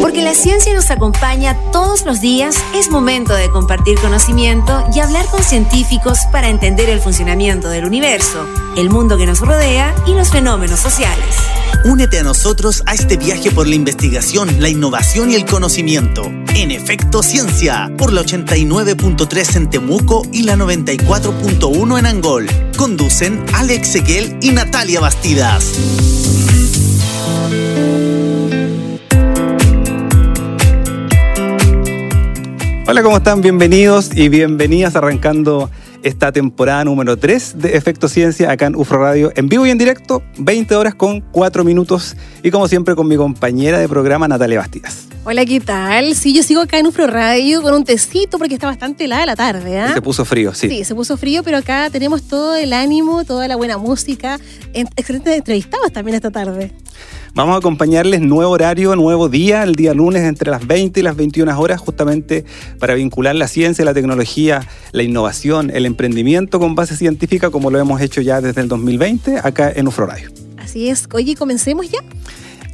Porque la ciencia nos acompaña todos los días, es momento de compartir conocimiento y hablar con científicos para entender el funcionamiento del universo, el mundo que nos rodea y los fenómenos sociales. Únete a nosotros a este viaje por la investigación, la innovación y el conocimiento. En Efecto Ciencia, por la 89.3 en Temuco y la 94.1 en Angol. Conducen Alex Eguel y Natalia Bastidas. Hola, ¿cómo están? Bienvenidos y bienvenidas arrancando esta temporada número 3 de Efecto Ciencia acá en UFRO Radio, en vivo y en directo, 20 horas con 4 minutos y como siempre con mi compañera de programa Natalia Bastidas. Hola, ¿qué tal? Sí, yo sigo acá en UFRO Radio con un tecito porque está bastante helada la tarde. ¿eh? Se puso frío, sí. Sí, se puso frío, pero acá tenemos todo el ánimo, toda la buena música, excelentes entrevistados también esta tarde. Vamos a acompañarles nuevo horario, nuevo día, el día lunes entre las 20 y las 21 horas, justamente para vincular la ciencia, la tecnología, la innovación, el emprendimiento con base científica, como lo hemos hecho ya desde el 2020 acá en UFRO Radio. Así es. Oye, comencemos ya.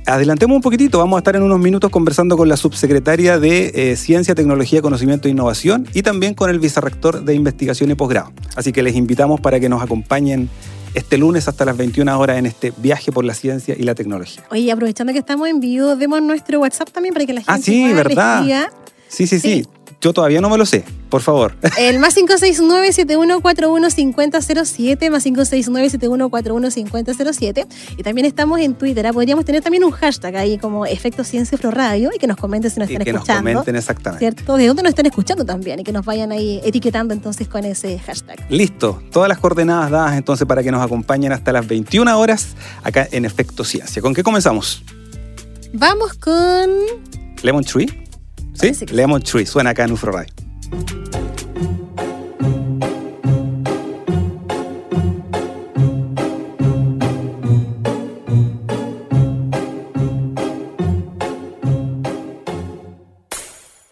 Adelantemos un poquitito, vamos a estar en unos minutos conversando con la subsecretaria de eh, Ciencia, Tecnología, Conocimiento e Innovación y también con el vicerrector de Investigación y Posgrado. Así que les invitamos para que nos acompañen este lunes hasta las 21 horas en este viaje por la ciencia y la tecnología. Oye, aprovechando que estamos en vivo, demos nuestro WhatsApp también para que la ah, gente ah, sí, ¿verdad? Sí, sí, sí, Yo todavía no me lo sé, por favor. El más 569-7141-5007, más 569-7141-5007. Y también estamos en Twitter. ¿ah? Podríamos tener también un hashtag ahí como Efecto Ciencia Radio y que nos comenten si nos están escuchando. Que nos comenten exactamente. ¿Cierto? ¿De dónde nos están escuchando también? Y que nos vayan ahí etiquetando entonces con ese hashtag. Listo. Todas las coordenadas dadas entonces para que nos acompañen hasta las 21 horas acá en Efecto Ciencia. ¿Con qué comenzamos? Vamos con... Lemon Tree. ¿Sí? Lemon Tree, suena acá en Ufro Radio. I'm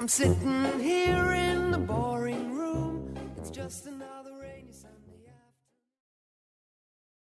sitting here in the boring room. It's just another